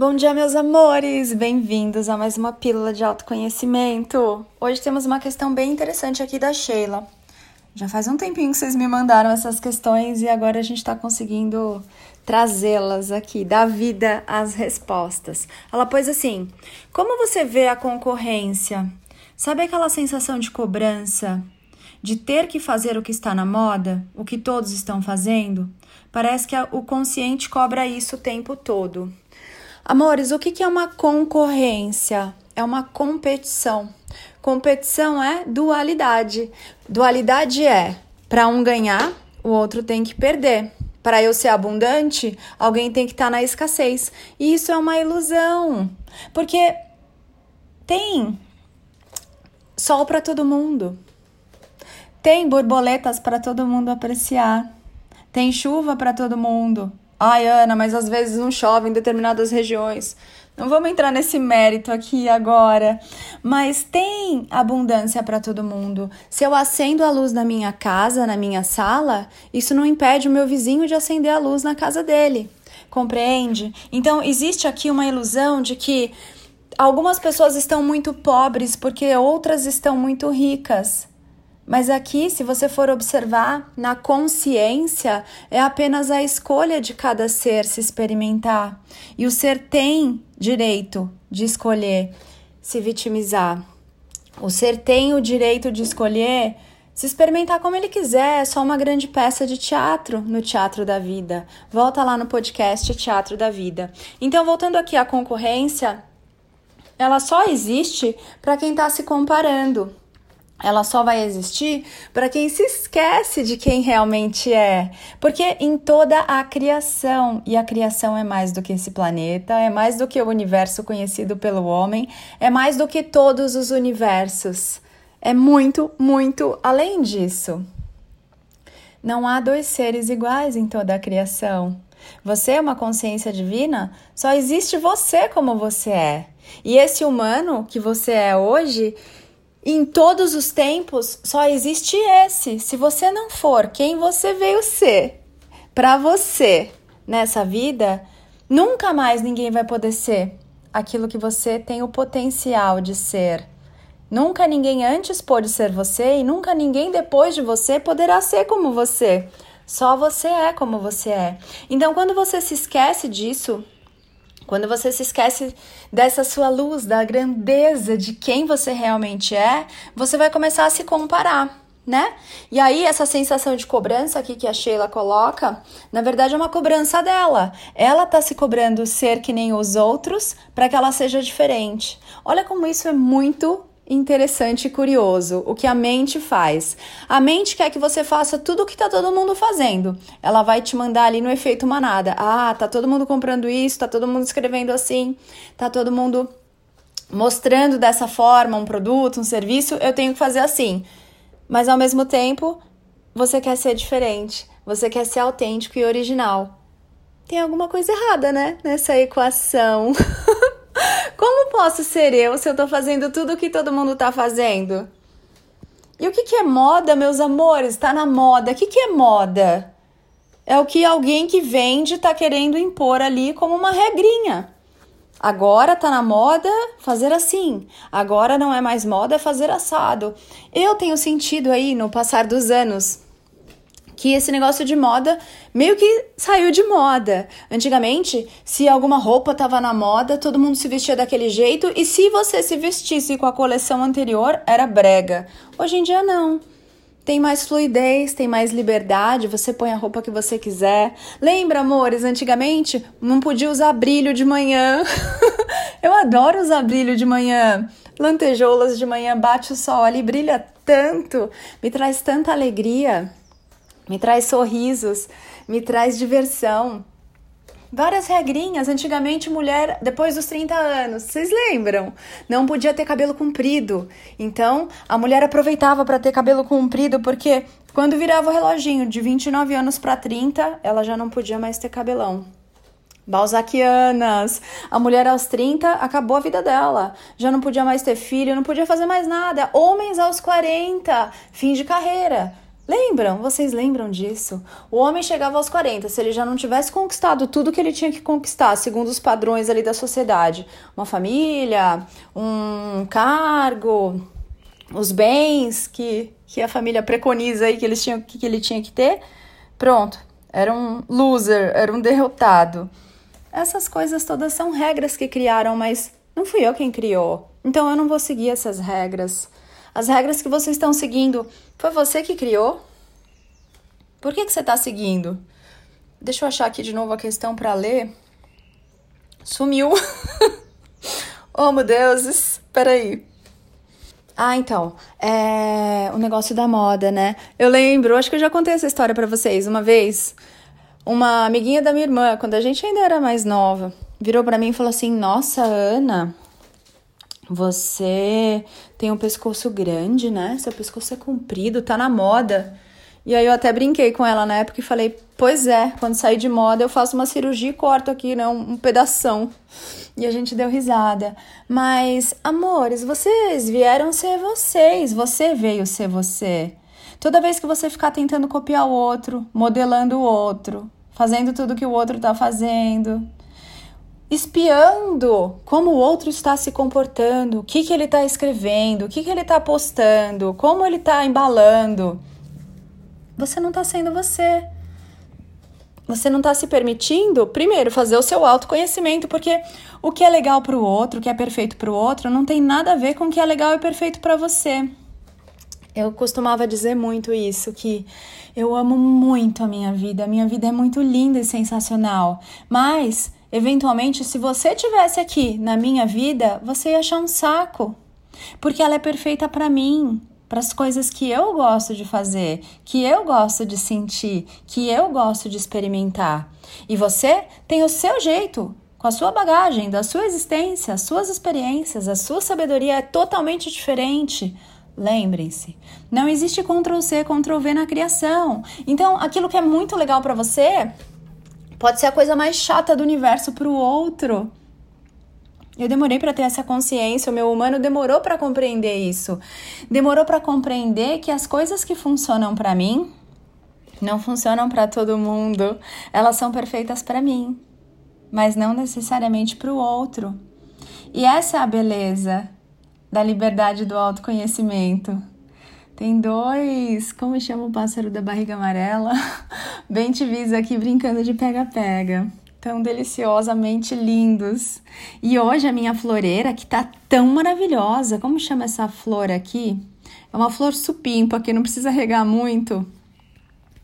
Bom dia, meus amores! Bem-vindos a mais uma pílula de autoconhecimento. Hoje temos uma questão bem interessante aqui da Sheila. Já faz um tempinho que vocês me mandaram essas questões e agora a gente está conseguindo trazê-las aqui, dar vida às respostas. Ela pôs assim: Como você vê a concorrência? Sabe aquela sensação de cobrança? De ter que fazer o que está na moda, o que todos estão fazendo? Parece que o consciente cobra isso o tempo todo. Amores, o que é uma concorrência? É uma competição. Competição é dualidade. Dualidade é para um ganhar, o outro tem que perder. Para eu ser abundante, alguém tem que estar tá na escassez. E isso é uma ilusão. Porque tem sol para todo mundo. Tem borboletas para todo mundo apreciar. Tem chuva para todo mundo. Ai, Ana, mas às vezes não chove em determinadas regiões. Não vamos entrar nesse mérito aqui agora, mas tem abundância para todo mundo. Se eu acendo a luz na minha casa, na minha sala, isso não impede o meu vizinho de acender a luz na casa dele. Compreende? Então, existe aqui uma ilusão de que algumas pessoas estão muito pobres porque outras estão muito ricas. Mas aqui, se você for observar, na consciência é apenas a escolha de cada ser se experimentar. E o ser tem direito de escolher se vitimizar. O ser tem o direito de escolher se experimentar como ele quiser, é só uma grande peça de teatro no teatro da vida. Volta lá no podcast Teatro da Vida. Então, voltando aqui à concorrência, ela só existe para quem está se comparando ela só vai existir para quem se esquece de quem realmente é. Porque em toda a criação, e a criação é mais do que esse planeta, é mais do que o universo conhecido pelo homem, é mais do que todos os universos. É muito, muito além disso. Não há dois seres iguais em toda a criação. Você é uma consciência divina, só existe você como você é. E esse humano que você é hoje em todos os tempos só existe esse. Se você não for quem você veio ser para você nessa vida, nunca mais ninguém vai poder ser aquilo que você tem o potencial de ser. Nunca ninguém antes pôde ser você e nunca ninguém depois de você poderá ser como você. Só você é como você é. Então, quando você se esquece disso, quando você se esquece dessa sua luz, da grandeza de quem você realmente é, você vai começar a se comparar, né? E aí, essa sensação de cobrança aqui que a Sheila coloca, na verdade é uma cobrança dela. Ela tá se cobrando ser que nem os outros para que ela seja diferente. Olha como isso é muito interessante e curioso. O que a mente faz? A mente quer que você faça tudo o que tá todo mundo fazendo. Ela vai te mandar ali no efeito manada. Ah, tá todo mundo comprando isso, tá todo mundo escrevendo assim, tá todo mundo mostrando dessa forma um produto, um serviço, eu tenho que fazer assim. Mas ao mesmo tempo, você quer ser diferente, você quer ser autêntico e original. Tem alguma coisa errada, né? Nessa equação. Como posso ser eu se eu tô fazendo tudo o que todo mundo tá fazendo? E o que, que é moda, meus amores? Tá na moda. O que, que é moda? É o que alguém que vende tá querendo impor ali como uma regrinha. Agora tá na moda fazer assim. Agora não é mais moda fazer assado. Eu tenho sentido aí no passar dos anos que esse negócio de moda meio que saiu de moda. Antigamente, se alguma roupa tava na moda, todo mundo se vestia daquele jeito e se você se vestisse com a coleção anterior, era brega. Hoje em dia não. Tem mais fluidez, tem mais liberdade, você põe a roupa que você quiser. Lembra, amores, antigamente não podia usar brilho de manhã. Eu adoro usar brilho de manhã. Lantejoulas de manhã, bate o sol ali, brilha tanto, me traz tanta alegria me traz sorrisos, me traz diversão. Várias regrinhas. Antigamente, mulher, depois dos 30 anos, vocês lembram? Não podia ter cabelo comprido. Então, a mulher aproveitava para ter cabelo comprido, porque quando virava o reloginho de 29 anos para 30, ela já não podia mais ter cabelão. Balzaquianas. A mulher aos 30 acabou a vida dela. Já não podia mais ter filho, não podia fazer mais nada. Homens aos 40, fim de carreira Lembram? Vocês lembram disso? O homem chegava aos 40, se ele já não tivesse conquistado tudo que ele tinha que conquistar, segundo os padrões ali da sociedade, uma família, um cargo, os bens que, que a família preconiza aí que, eles tinham, que ele tinha que ter, pronto, era um loser, era um derrotado. Essas coisas todas são regras que criaram, mas não fui eu quem criou. Então eu não vou seguir essas regras. As regras que vocês estão seguindo, foi você que criou? Por que, que você está seguindo? Deixa eu achar aqui de novo a questão para ler. Sumiu. oh, meu Deus, espera aí. Ah, então, é o negócio da moda, né? Eu lembro, acho que eu já contei essa história para vocês uma vez. Uma amiguinha da minha irmã, quando a gente ainda era mais nova, virou para mim e falou assim: "Nossa, Ana, você tem um pescoço grande, né? Seu pescoço é comprido, tá na moda. E aí eu até brinquei com ela na época e falei: Pois é, quando sair de moda eu faço uma cirurgia e corto aqui, né? Um, um pedação. E a gente deu risada. Mas, amores, vocês vieram ser vocês. Você veio ser você. Toda vez que você ficar tentando copiar o outro, modelando o outro, fazendo tudo que o outro tá fazendo, espiando como o outro está se comportando, o que, que ele está escrevendo, o que, que ele está postando, como ele está embalando. Você não está sendo você. Você não está se permitindo, primeiro, fazer o seu autoconhecimento, porque o que é legal para o outro, o que é perfeito para o outro, não tem nada a ver com o que é legal e perfeito para você. Eu costumava dizer muito isso, que eu amo muito a minha vida, a minha vida é muito linda e sensacional, mas Eventualmente, se você tivesse aqui na minha vida, você ia achar um saco, porque ela é perfeita para mim, para as coisas que eu gosto de fazer, que eu gosto de sentir, que eu gosto de experimentar. E você tem o seu jeito, com a sua bagagem, da sua existência, as suas experiências, a sua sabedoria é totalmente diferente. Lembrem-se, não existe Ctrl C, Ctrl V na criação. Então, aquilo que é muito legal para você Pode ser a coisa mais chata do universo para o outro. Eu demorei para ter essa consciência, o meu humano demorou para compreender isso. Demorou para compreender que as coisas que funcionam para mim não funcionam para todo mundo. Elas são perfeitas para mim, mas não necessariamente para o outro. E essa é a beleza da liberdade do autoconhecimento. Tem dois, como chama o pássaro da barriga amarela? Bem te visa aqui brincando de pega-pega. Tão deliciosamente lindos. E hoje a minha floreira, que tá tão maravilhosa. Como chama essa flor aqui? É uma flor supimpa que não precisa regar muito.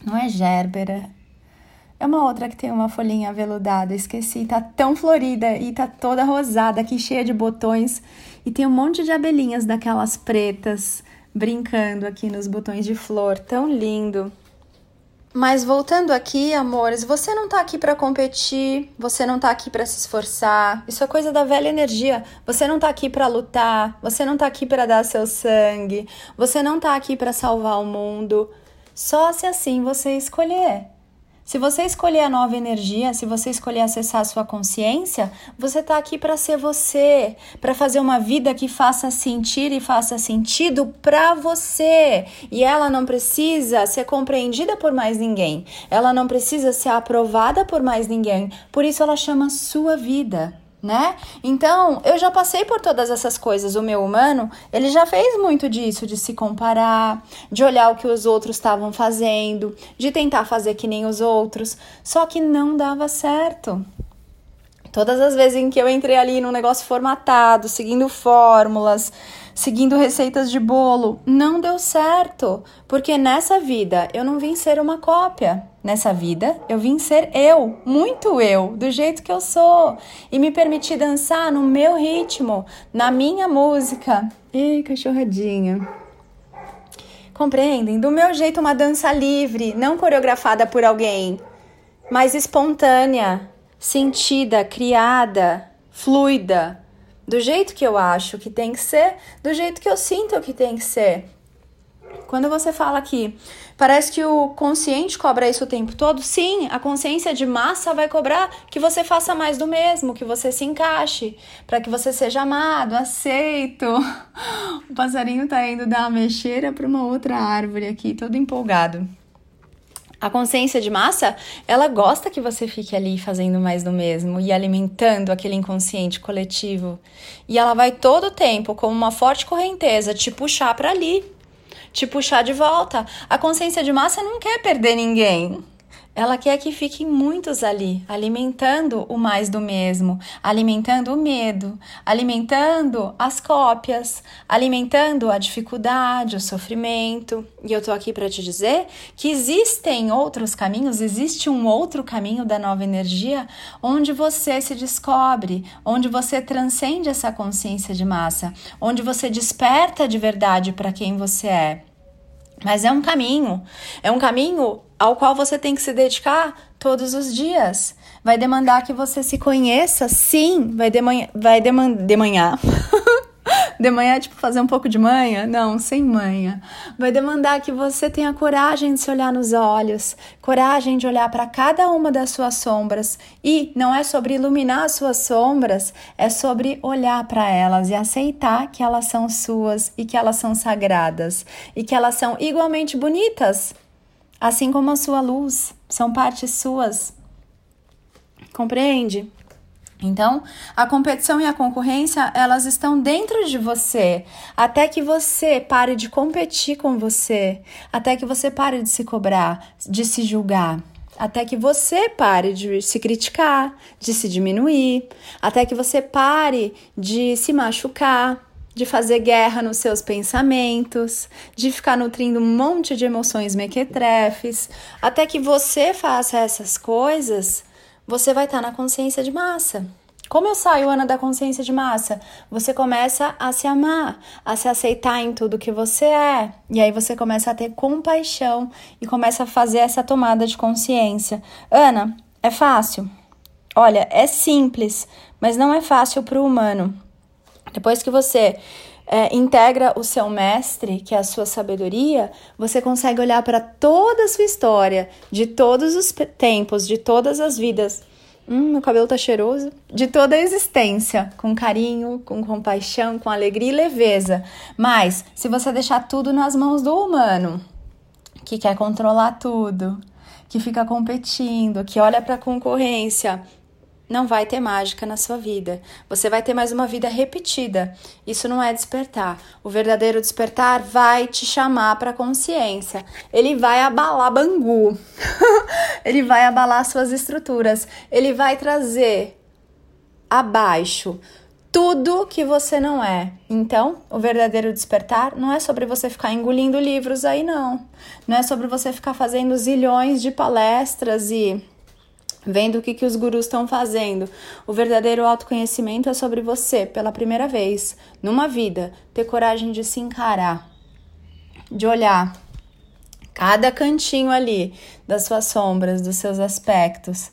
Não é gerbera. É uma outra que tem uma folhinha aveludada, esqueci. Tá tão florida e tá toda rosada aqui, cheia de botões. E tem um monte de abelhinhas daquelas pretas brincando aqui nos botões de flor, tão lindo. Mas voltando aqui, amores, você não tá aqui para competir, você não tá aqui para se esforçar. Isso é coisa da velha energia. Você não tá aqui para lutar, você não tá aqui para dar seu sangue, você não tá aqui para salvar o mundo. Só se assim você escolher. Se você escolher a nova energia, se você escolher acessar a sua consciência, você está aqui para ser você, para fazer uma vida que faça sentir e faça sentido para você. E ela não precisa ser compreendida por mais ninguém. Ela não precisa ser aprovada por mais ninguém. Por isso ela chama sua vida né? Então, eu já passei por todas essas coisas. O meu humano, ele já fez muito disso, de se comparar, de olhar o que os outros estavam fazendo, de tentar fazer que nem os outros, só que não dava certo. Todas as vezes em que eu entrei ali num negócio formatado, seguindo fórmulas, seguindo receitas de bolo, não deu certo, porque nessa vida eu não vim ser uma cópia. Nessa vida eu vim ser eu, muito eu, do jeito que eu sou, e me permitir dançar no meu ritmo, na minha música. Ei, cachorradinha. Compreendem? Do meu jeito, uma dança livre, não coreografada por alguém, mas espontânea, sentida, criada, fluida, do jeito que eu acho que tem que ser, do jeito que eu sinto que tem que ser. Quando você fala que parece que o consciente cobra isso o tempo todo, sim, a consciência de massa vai cobrar que você faça mais do mesmo, que você se encaixe, para que você seja amado, aceito. O passarinho tá indo dar uma mexeira para uma outra árvore aqui, todo empolgado. A consciência de massa, ela gosta que você fique ali fazendo mais do mesmo e alimentando aquele inconsciente coletivo. E ela vai todo o tempo, como uma forte correnteza, te puxar para ali, te puxar de volta. A consciência de massa não quer perder ninguém. Ela quer que fiquem muitos ali, alimentando o mais do mesmo, alimentando o medo, alimentando as cópias, alimentando a dificuldade, o sofrimento. E eu tô aqui para te dizer que existem outros caminhos, existe um outro caminho da nova energia onde você se descobre, onde você transcende essa consciência de massa, onde você desperta de verdade para quem você é. Mas é um caminho, é um caminho ao qual você tem que se dedicar todos os dias. Vai demandar que você se conheça, sim, vai, demanha, vai deman, demanhar. De manhã, tipo, fazer um pouco de manha? Não, sem manha. Vai demandar que você tenha coragem de se olhar nos olhos, coragem de olhar para cada uma das suas sombras. E não é sobre iluminar as suas sombras, é sobre olhar para elas e aceitar que elas são suas e que elas são sagradas e que elas são igualmente bonitas, assim como a sua luz, são partes suas. Compreende? Então, a competição e a concorrência, elas estão dentro de você, até que você pare de competir com você, até que você pare de se cobrar, de se julgar, até que você pare de se criticar, de se diminuir, até que você pare de se machucar, de fazer guerra nos seus pensamentos, de ficar nutrindo um monte de emoções mequetrefes, até que você faça essas coisas você vai estar tá na consciência de massa. Como eu saio, Ana, da consciência de massa? Você começa a se amar, a se aceitar em tudo que você é. E aí você começa a ter compaixão e começa a fazer essa tomada de consciência. Ana, é fácil? Olha, é simples, mas não é fácil para o humano. Depois que você é, integra o seu mestre, que é a sua sabedoria, você consegue olhar para toda a sua história, de todos os tempos, de todas as vidas. Hum, meu cabelo tá cheiroso. De toda a existência, com carinho, com compaixão, com alegria e leveza. Mas, se você deixar tudo nas mãos do humano, que quer controlar tudo, que fica competindo, que olha para a concorrência não vai ter mágica na sua vida. Você vai ter mais uma vida repetida. Isso não é despertar. O verdadeiro despertar vai te chamar para consciência. Ele vai abalar Bangu. Ele vai abalar suas estruturas. Ele vai trazer abaixo tudo que você não é. Então, o verdadeiro despertar não é sobre você ficar engolindo livros aí não. Não é sobre você ficar fazendo zilhões de palestras e vendo o que, que os gurus estão fazendo. O verdadeiro autoconhecimento é sobre você, pela primeira vez, numa vida, ter coragem de se encarar, de olhar cada cantinho ali das suas sombras, dos seus aspectos.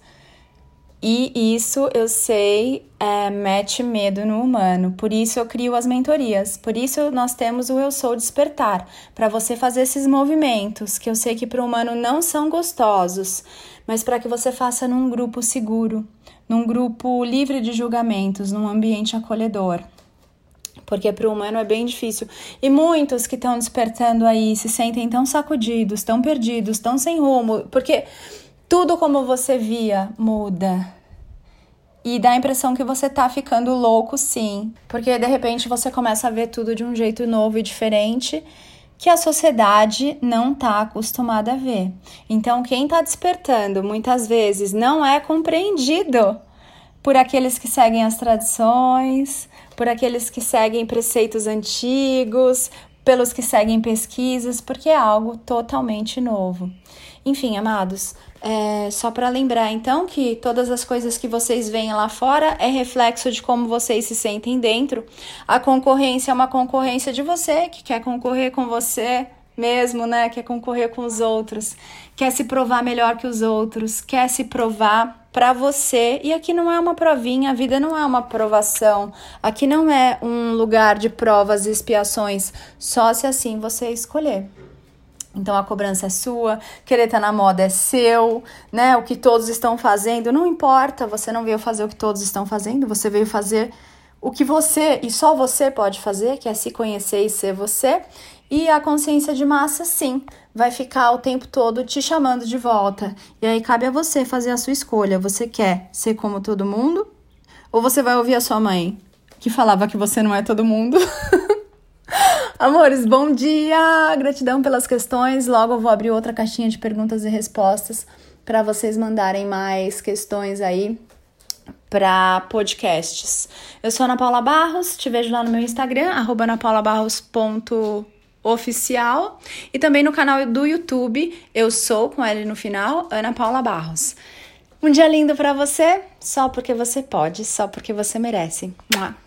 E isso eu sei é, mete medo no humano. Por isso eu crio as mentorias. Por isso nós temos o Eu Sou Despertar para você fazer esses movimentos que eu sei que para o humano não são gostosos, mas para que você faça num grupo seguro, num grupo livre de julgamentos, num ambiente acolhedor. Porque para o humano é bem difícil. E muitos que estão despertando aí se sentem tão sacudidos, tão perdidos, tão sem rumo, porque tudo como você via muda. E dá a impressão que você tá ficando louco, sim. Porque de repente você começa a ver tudo de um jeito novo e diferente que a sociedade não está acostumada a ver. Então, quem está despertando muitas vezes não é compreendido por aqueles que seguem as tradições, por aqueles que seguem preceitos antigos, pelos que seguem pesquisas, porque é algo totalmente novo. Enfim, amados, é, só para lembrar então que todas as coisas que vocês veem lá fora é reflexo de como vocês se sentem dentro. A concorrência é uma concorrência de você que quer concorrer com você mesmo, né? Quer concorrer com os outros, quer se provar melhor que os outros, quer se provar para você. E aqui não é uma provinha, a vida não é uma provação. Aqui não é um lugar de provas e expiações, só se assim você escolher. Então a cobrança é sua, querer estar tá na moda é seu, né? O que todos estão fazendo, não importa, você não veio fazer o que todos estão fazendo, você veio fazer o que você e só você pode fazer, que é se conhecer e ser você. E a consciência de massa, sim, vai ficar o tempo todo te chamando de volta. E aí cabe a você fazer a sua escolha. Você quer ser como todo mundo? Ou você vai ouvir a sua mãe, que falava que você não é todo mundo? Amores, bom dia! Gratidão pelas questões. Logo eu vou abrir outra caixinha de perguntas e respostas para vocês mandarem mais questões aí para podcasts. Eu sou Ana Paula Barros, te vejo lá no meu Instagram, arroba anapaulabarros.oficial e também no canal do YouTube, eu sou, com L no final, Ana Paula Barros. Um dia lindo para você, só porque você pode, só porque você merece. Mua.